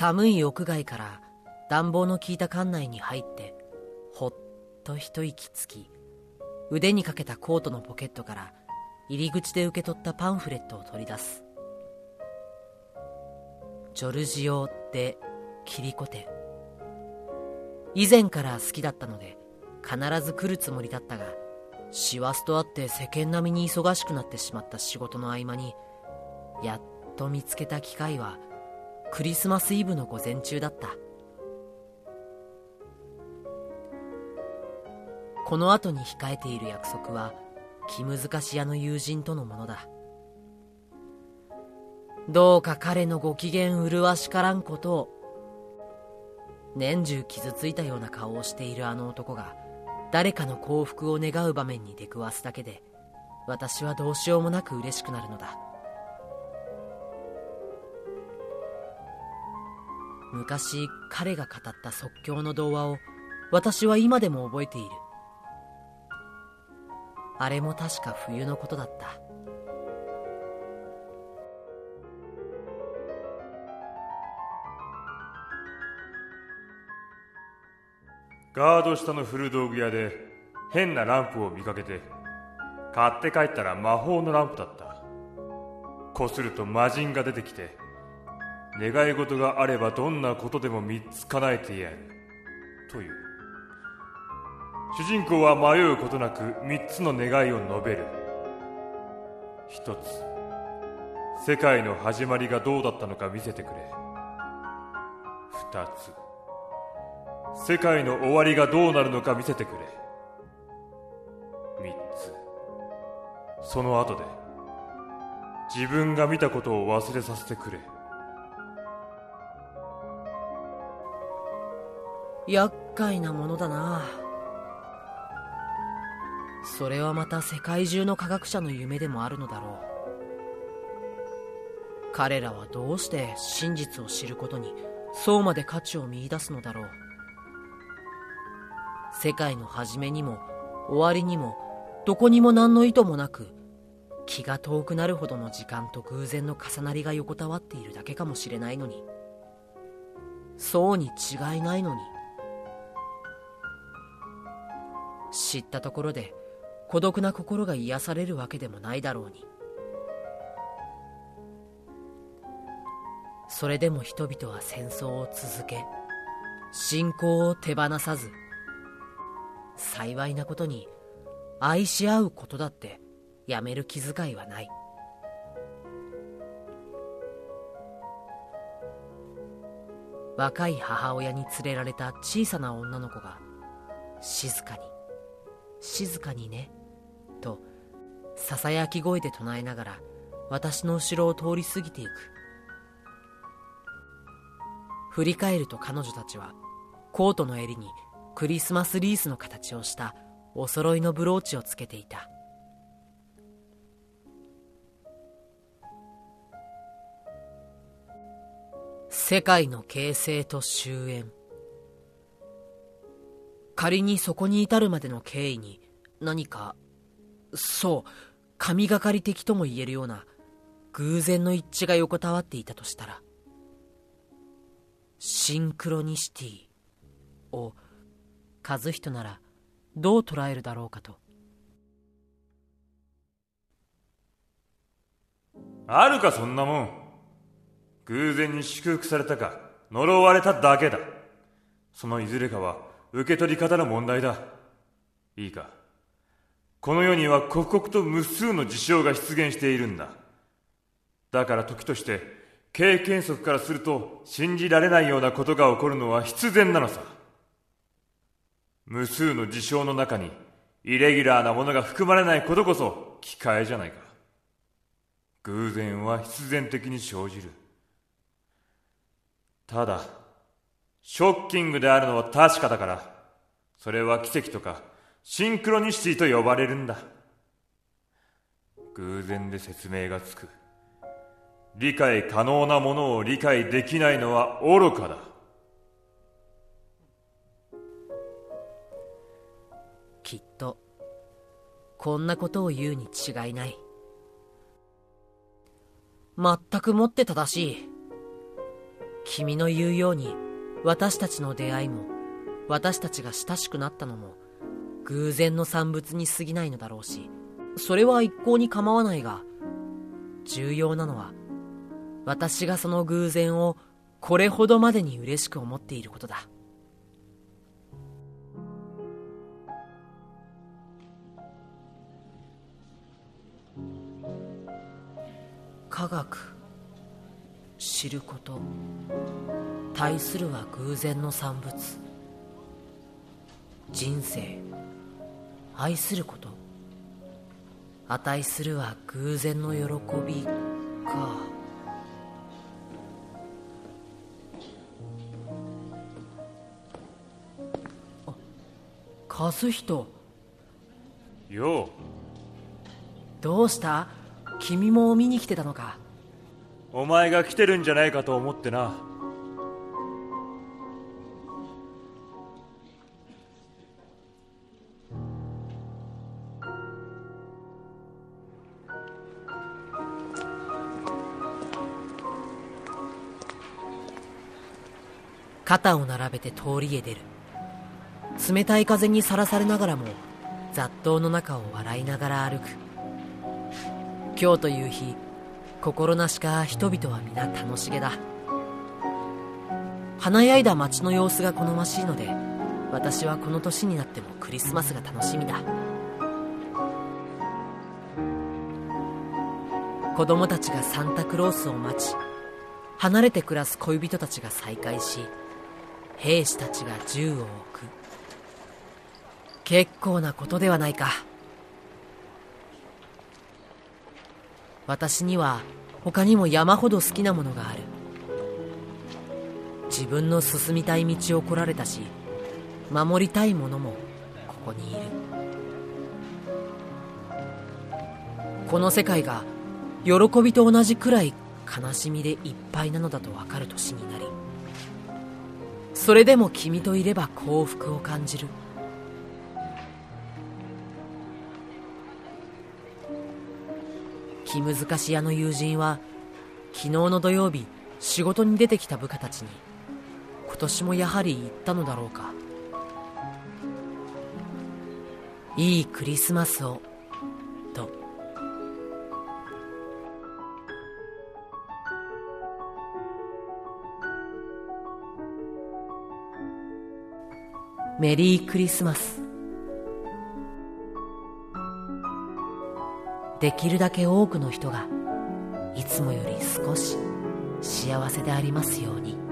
寒い屋外から暖房の効いた館内に入ってほっと一息つき腕にかけたコートのポケットから入り口で受け取ったパンフレットを取り出す。ジョルジオ・デ・キリコ展以前から好きだったので必ず来るつもりだったが師走とあって世間並みに忙しくなってしまった仕事の合間にやっと見つけた機会はクリスマスイブの午前中だった。この後に控えている約束は気難し屋の友人とのものだ。どうか彼のご機嫌麗しからんことを年中傷ついたような顔をしているあの男が誰かの幸福を願う場面に出くわすだけで私はどうしようもなく嬉しくなるのだ。昔彼が語った即興の童話を私は今でも覚えている。あれも確か冬のことだった。ガード下の古道具屋で変なランプを見かけて買って帰ったら魔法のランプだった。こすると魔人が出てきて願い事があればどんなことでも3つ叶えてやる。という。主人公は迷うことなく3つの願いを述べる。1つ。世界の始まりがどうだったのか見せてくれ。2つ。世界の終わりがどうなるのか見せてくれ。3つ。その後で。自分が見たことを忘れさせてくれ。厄介なものだな。それはまた世界中の科学者の夢でもあるのだろう。彼らはどうして真実を知ることにそうまで価値を見いだすのだろう。世界の始めにも終わりにもどこにも何の意図もなく気が遠くなるほどの時間と偶然の重なりが横たわっているだけかもしれないのに。そうに違いないのに知ったところで孤独な心が癒されるわけでもないだろうに。それでも人々は戦争を続け信仰を手放さず幸いなことに愛し合うことだってやめる気遣いはない。若い母親に連れられた小さな女の子が静かに静かにね。とささやき声で唱えながら私の後ろを通り過ぎていく。振り返ると彼女たちはコートの襟にクリスマスリースの形をしたお揃いのブローチをつけていた。世界の形成と終焉。仮にそこに至るまでの経緯に何かそう神がかり的とも言えるような偶然の一致が横たわっていたとしたらシンクロニシティを和人ならどう捉えるだろうかと。あるかそんなもん。偶然に祝福されたか呪われただけだ。そのいずれかは受け取り方の問題だ。いいか。この世には刻々と無数の事象が出現しているんだ。だから時として経験則からすると信じられないようなことが起こるのは必然なのさ。無数の事象の中にイレギュラーなものが含まれないことこそ機械じゃないか。偶然は必然的に生じる。ただショッキングであるのは確かだから。それは奇跡とかシンクロニシティと呼ばれるんだ。偶然で説明がつく。理解可能なものを理解できないのは愚かだ。きっとこんなことを言うに違いない。全くもって正しい。君の言うように私たちの出会いも私たちが親しくなったのも偶然の産物に過ぎないのだろうしそれは一向に構わないが重要なのは私がその偶然をこれほどまでに嬉しく思っていることだ。科学。知ること。対するは偶然の産物。人生。愛すること。値するは偶然の喜びか。あ和人。よう。どうした？君も見に来てたのかお前が来てるんじゃないかと思ってな。肩を並べて通りへ出る。冷たい風にさらされながらも雑踏の中を笑いながら歩く。今日という日心なしか人々は皆楽しげだ。華やいだ街の様子が好ましいので私はこの年になってもクリスマスが楽しみだ。子供たちがサンタクロースを待ち離れて暮らす恋人たちが再会し兵士たちが銃を置く。結構なことではないか。私には他にも山ほど好きなものがある。自分の進みたい道を来られたし守りたいものもここにいる。この世界が喜びと同じくらい悲しみでいっぱいなのだと分かる年になりそれでも君といれば幸福を感じる。気難し屋の友人は昨日の土曜日仕事に出てきた部下たちに今年もやはり言ったのだろうか。いいクリスマスをと。メリークリスマス。できるだけ多くの人がいつもより少し幸せでありますように。